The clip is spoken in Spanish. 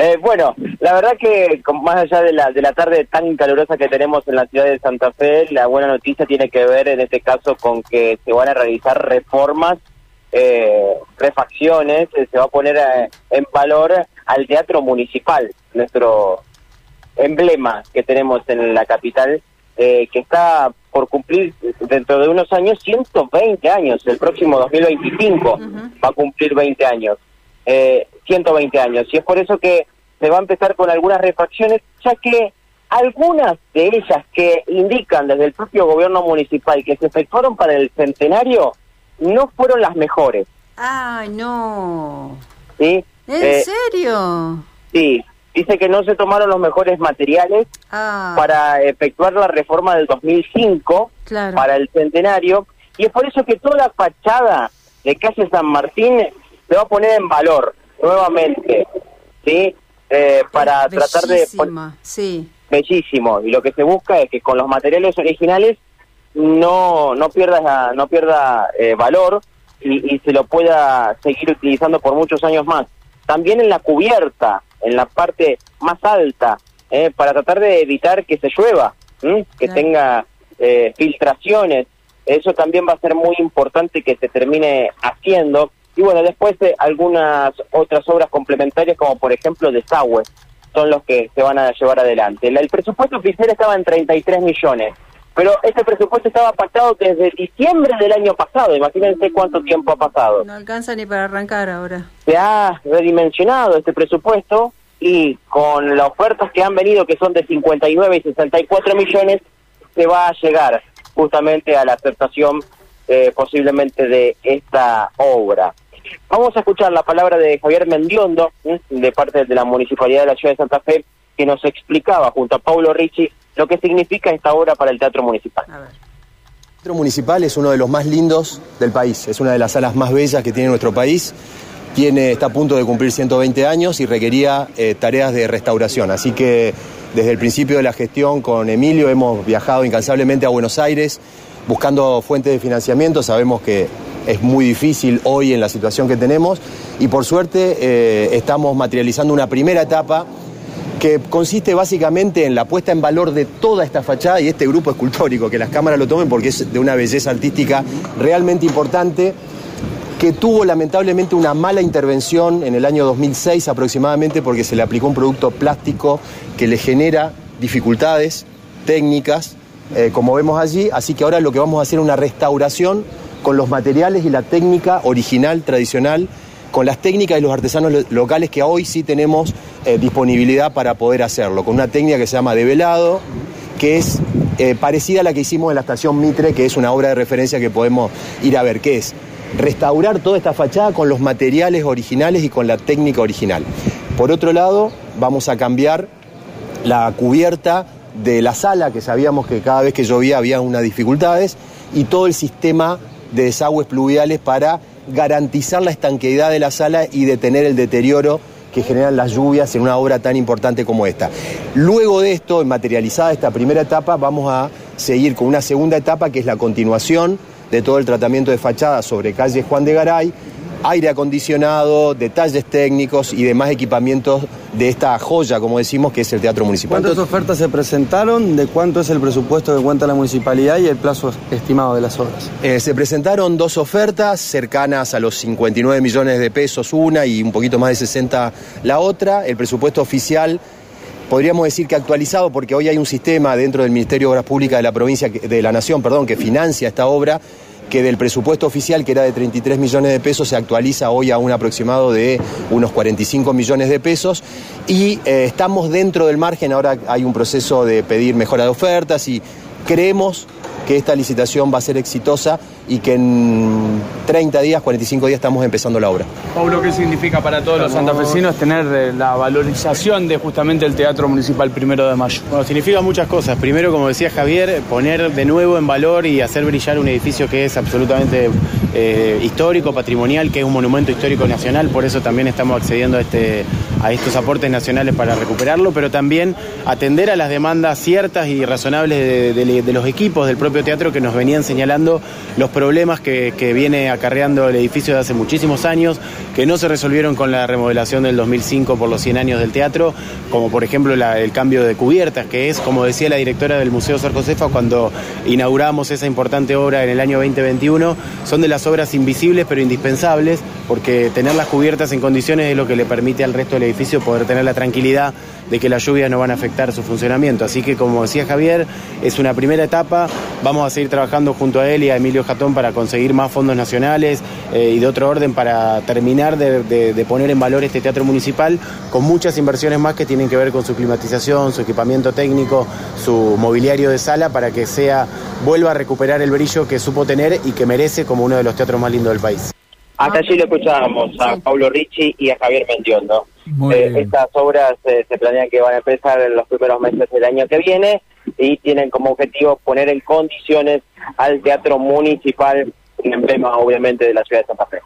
Eh, bueno, la verdad que más allá de la, de la tarde tan calurosa que tenemos en la ciudad de Santa Fe, la buena noticia tiene que ver en este caso con que se van a realizar reformas, eh, refacciones, eh, se va a poner eh, en valor al teatro municipal, nuestro emblema que tenemos en la capital, que está por cumplir dentro de unos años 120 años, el próximo 2025 va a cumplir 20 años. Eh, 120 años. Y es por eso que se va a empezar con algunas refacciones, ya que algunas de ellas que indican desde el propio gobierno municipal que se efectuaron para el centenario no fueron las mejores. ¡Ay, no! ¿Sí? ¿En eh, serio? Sí, dice que no se tomaron los mejores materiales ah. para efectuar la reforma del 2005 para el centenario y es por eso que toda la fachada de calle San Martín se va a poner en valor nuevamente, ¿sí? Eh, para tratar de... Sí. Bellísimo. Y lo que se busca es que con los materiales originales no, no pierda, no pierda eh, valor y, se lo pueda seguir utilizando por muchos años más. También en la cubierta, en la parte más alta, eh, para tratar de evitar que se llueva, que tenga eh, filtraciones. Eso también va a ser muy importante que se termine haciendo y bueno, después de algunas otras obras complementarias, como por ejemplo desagües, son los que se van a llevar adelante. El presupuesto oficial estaba en 33 millones, pero este presupuesto estaba pactado desde diciembre del año pasado. Imagínense cuánto tiempo ha pasado. No alcanza ni para arrancar ahora. Se ha redimensionado este presupuesto y con las ofertas que han venido, que son de 59 y 64 millones, se va a llegar justamente a la aceptación eh, posiblemente de esta obra. Vamos a escuchar la palabra de Javier Mendiondo, de parte de la Municipalidad de la Ciudad de Santa Fe, que nos explicaba junto a Paulo Ricci lo que significa esta obra para el Teatro Municipal. El Teatro Municipal es uno de los más lindos del país, es una de las salas más bellas que tiene nuestro país. Tiene, está a punto de cumplir 120 años y requería eh, tareas de restauración. Así que desde el principio de la gestión con Emilio hemos viajado incansablemente a Buenos Aires buscando fuentes de financiamiento. Sabemos que es muy difícil hoy en la situación que tenemos y por suerte eh, estamos materializando una primera etapa que consiste básicamente en la puesta en valor de toda esta fachada y este grupo escultórico, que las cámaras lo tomen porque es de una belleza artística realmente importante, que tuvo lamentablemente una mala intervención en el año 2006 aproximadamente porque se le aplicó un producto plástico que le genera dificultades técnicas, eh, como vemos allí, así que ahora lo que vamos a hacer es una restauración con los materiales y la técnica original, tradicional, con las técnicas y los artesanos locales que hoy sí tenemos eh, disponibilidad para poder hacerlo, con una técnica que se llama develado, que es eh, parecida a la que hicimos en la estación Mitre, que es una obra de referencia que podemos ir a ver, que es restaurar toda esta fachada con los materiales originales y con la técnica original. Por otro lado, vamos a cambiar la cubierta de la sala, que sabíamos que cada vez que llovía había unas dificultades, y todo el sistema de desagües pluviales para garantizar la estanqueidad de la sala y detener el deterioro que generan las lluvias en una obra tan importante como esta. Luego de esto, materializada esta primera etapa, vamos a seguir con una segunda etapa que es la continuación de todo el tratamiento de fachada sobre calle Juan de Garay, aire acondicionado, detalles técnicos y demás equipamientos de esta joya, como decimos, que es el Teatro Municipal. ¿Cuántas ofertas se presentaron? ¿De cuánto es el presupuesto que cuenta la municipalidad y el plazo estimado de las obras? Eh, se presentaron dos ofertas cercanas a los 59 millones de pesos una y un poquito más de 60 la otra. El presupuesto oficial podríamos decir que actualizado porque hoy hay un sistema dentro del Ministerio de Obras Públicas de la provincia de la Nación, perdón, que financia esta obra que del presupuesto oficial, que era de 33 millones de pesos, se actualiza hoy a un aproximado de unos 45 millones de pesos. Y eh, estamos dentro del margen, ahora hay un proceso de pedir mejora de ofertas y creemos que esta licitación va a ser exitosa y que en 30 días, 45 días estamos empezando la obra. Pablo, ¿qué significa para todos los santafesinos tener eh, la valorización de justamente el Teatro Municipal Primero de Mayo? Bueno, significa muchas cosas. Primero, como decía Javier, poner de nuevo en valor y hacer brillar un edificio que es absolutamente eh, histórico, patrimonial, que es un monumento histórico nacional, por eso también estamos accediendo a este, a estos aportes nacionales para recuperarlo, pero también atender a las demandas ciertas y razonables de, de- de los equipos del propio teatro que nos venían señalando los problemas que, viene acarreando el edificio de hace muchísimos años, que no se resolvieron con la remodelación del 2005 por los 100 años del teatro, como por ejemplo el cambio de cubiertas, que es, como decía la directora del Museo Sor Josefa cuando inauguramos esa importante obra en el año 2021, son de las obras invisibles pero indispensables, porque tener las cubiertas en condiciones es lo que le permite al resto del edificio poder tener la tranquilidad de que las lluvias no van a afectar su funcionamiento. Así que, como decía Javier, es una primera etapa. Vamos a seguir trabajando junto a él y a Emilio Jatón para conseguir más fondos nacionales eh, y de otro orden para terminar de, de- de poner en valor este teatro municipal con muchas inversiones más que tienen que ver con su climatización, su equipamiento técnico, su mobiliario de sala para que sea vuelva a recuperar el brillo que supo tener y que merece como uno de los teatros más lindos del país. Hasta allí lo escuchábamos a. Pablo Ricci y a Javier Mendiondo. Eh, estas obras eh, se planean que van a empezar en los primeros meses del año que viene y tienen como objetivo poner en condiciones al teatro municipal, un emblema obviamente de la ciudad de Santa Fe.